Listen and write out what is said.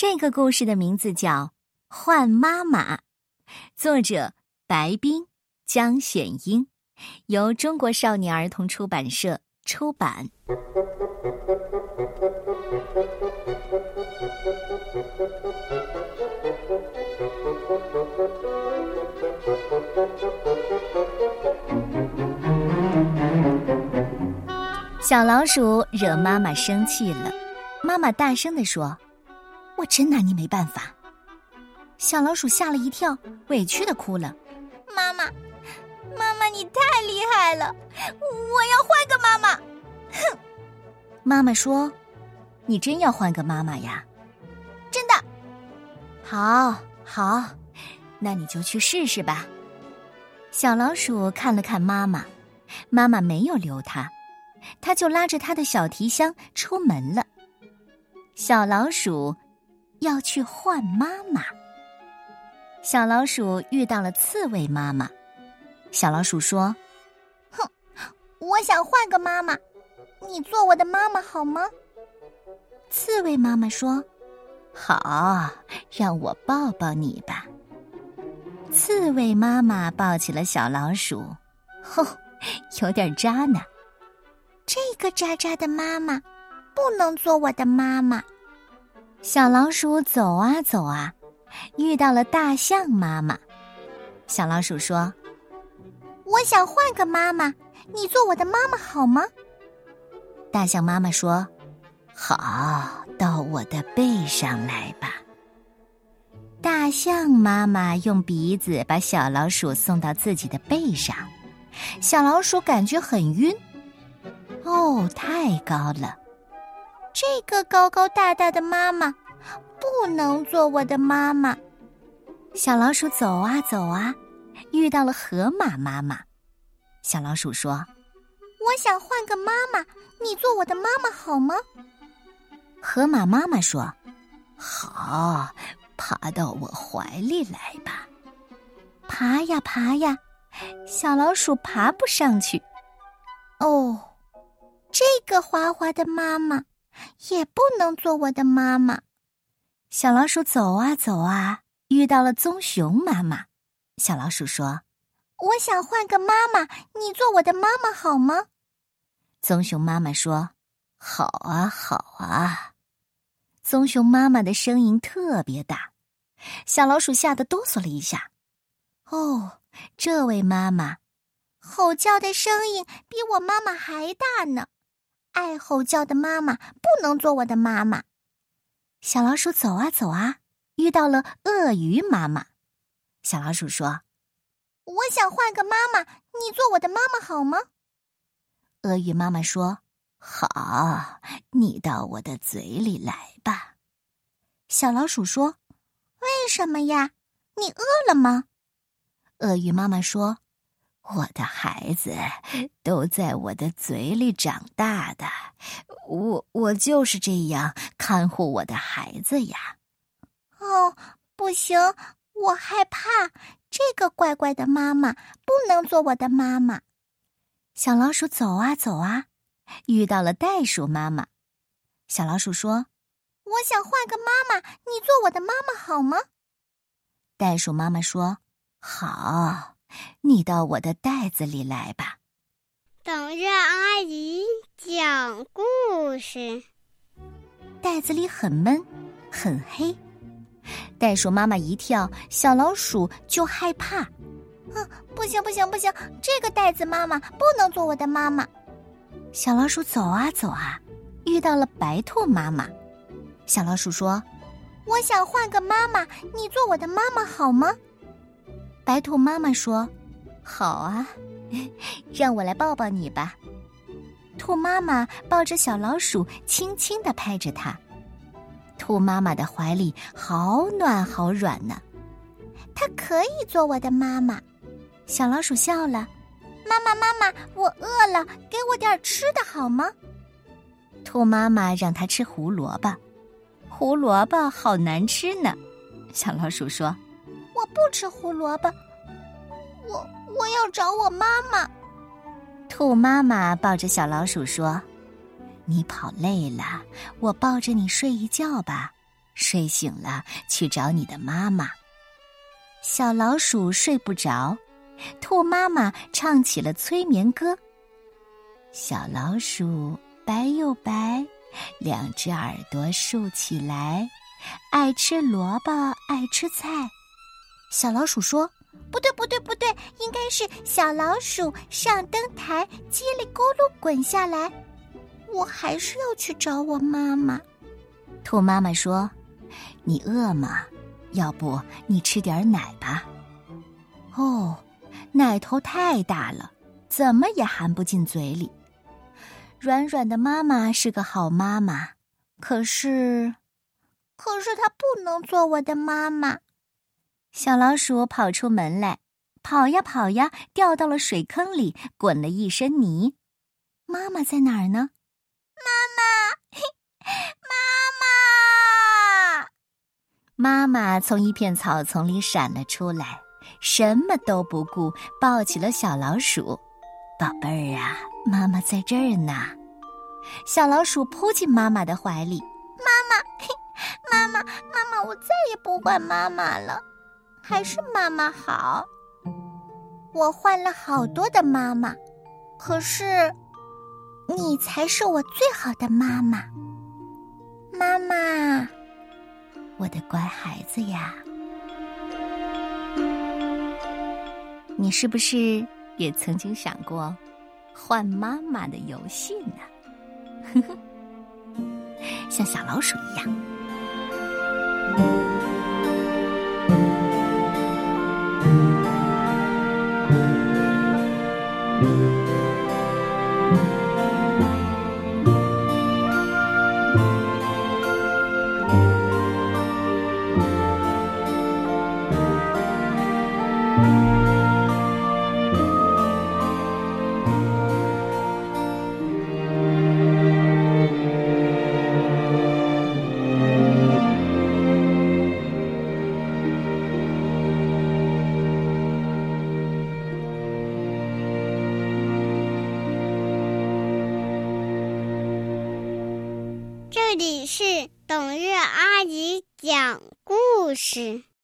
这个故事的名字叫《换妈妈》，作者白冰、江选英，由中国少年儿童出版社出版。小老鼠惹妈妈生气了，妈妈大声地说：“我真拿你没办法。”小老鼠吓了一跳，委屈的哭了：“妈妈，妈妈，你太厉害了！我要换个妈妈。”哼！妈妈说：“你真要换个妈妈呀？”“真的。”“好，好，那你就去试试吧。”小老鼠看了看妈妈，妈妈没有留它。他就拉着他的小提箱出门了。小老鼠要去换妈妈。小老鼠遇到了刺猬妈妈。小老鼠说：“哼，我想换个妈妈，你做我的妈妈好吗？”刺猬妈妈说：“好，让我抱抱你吧。”刺猬妈妈抱起了小老鼠，吼，有点渣呢。这个渣渣的妈妈不能做我的妈妈。小老鼠走啊走啊，遇到了大象妈妈。小老鼠说：“我想换个妈妈，你做我的妈妈好吗？”大象妈妈说：“好，到我的背上来吧。”大象妈妈用鼻子把小老鼠送到自己的背上，小老鼠感觉很晕。哦，太高了！这个高高大大的妈妈不能做我的妈妈。小老鼠走啊走啊，遇到了河马妈妈。小老鼠说：“我想换个妈妈，你做我的妈妈好吗？”河马妈妈说：“好，爬到我怀里来吧。”爬呀爬呀，小老鼠爬不上去。哦。这个滑滑的妈妈也不能做我的妈妈。小老鼠走啊走啊，遇到了棕熊妈妈。小老鼠说：“我想换个妈妈，你做我的妈妈好吗？”棕熊妈妈说：“好啊，好啊。”棕熊妈妈的声音特别大，小老鼠吓得哆嗦了一下。哦，这位妈妈，吼叫的声音比我妈妈还大呢。爱吼叫的妈妈不能做我的妈妈。小老鼠走啊走啊，遇到了鳄鱼妈妈。小老鼠说：“我想换个妈妈，你做我的妈妈好吗？”鳄鱼妈妈说：“好，你到我的嘴里来吧。”小老鼠说：“为什么呀？你饿了吗？”鳄鱼妈妈说。我的孩子都在我的嘴里长大的，我我就是这样看护我的孩子呀。哦，不行，我害怕这个怪怪的妈妈不能做我的妈妈。小老鼠走啊走啊，遇到了袋鼠妈妈。小老鼠说：“我想换个妈妈，你做我的妈妈好吗？”袋鼠妈妈说：“好。”你到我的袋子里来吧。等着阿姨讲故事。袋子里很闷，很黑。袋鼠妈妈一跳，小老鼠就害怕。嗯，不行不行不行，这个袋子妈妈不能做我的妈妈。小老鼠走啊走啊，遇到了白兔妈妈。小老鼠说：“我想换个妈妈，你做我的妈妈好吗？”白兔妈妈说：“好啊，让我来抱抱你吧。”兔妈妈抱着小老鼠，轻轻的拍着它。兔妈妈的怀里好暖好软呢。它可以做我的妈妈。小老鼠笑了：“妈妈，妈妈，我饿了，给我点吃的好吗？”兔妈妈让它吃胡萝卜，胡萝卜好难吃呢。小老鼠说。我不吃胡萝卜，我我要找我妈妈。兔妈妈抱着小老鼠说：“你跑累了，我抱着你睡一觉吧，睡醒了去找你的妈妈。小老鼠睡不着，兔妈妈唱起了催眠歌。小老鼠白又白，两只耳朵竖起来，爱吃萝卜爱吃菜。小老鼠说：“不对，不对，不对，应该是小老鼠上灯台，叽里咕噜滚下来。我还是要去找我妈妈。”兔妈妈说：“你饿吗？要不你吃点奶吧。”哦，奶头太大了，怎么也含不进嘴里。软软的妈妈是个好妈妈，可是，可是她不能做我的妈妈。小老鼠跑出门来，跑呀跑呀，掉到了水坑里，滚了一身泥。妈妈在哪儿呢？妈妈，妈妈！妈妈从一片草丛里闪了出来，什么都不顾，抱起了小老鼠。宝贝儿啊，妈妈在这儿呢。小老鼠扑进妈妈的怀里。妈妈，妈妈，妈妈，我再也不管妈妈了。还是妈妈好。我换了好多的妈妈，可是你才是我最好的妈妈。妈妈，我的乖孩子呀，你是不是也曾经想过换妈妈的游戏呢？呵呵，像小老鼠一样。这里是董月阿姨讲故事。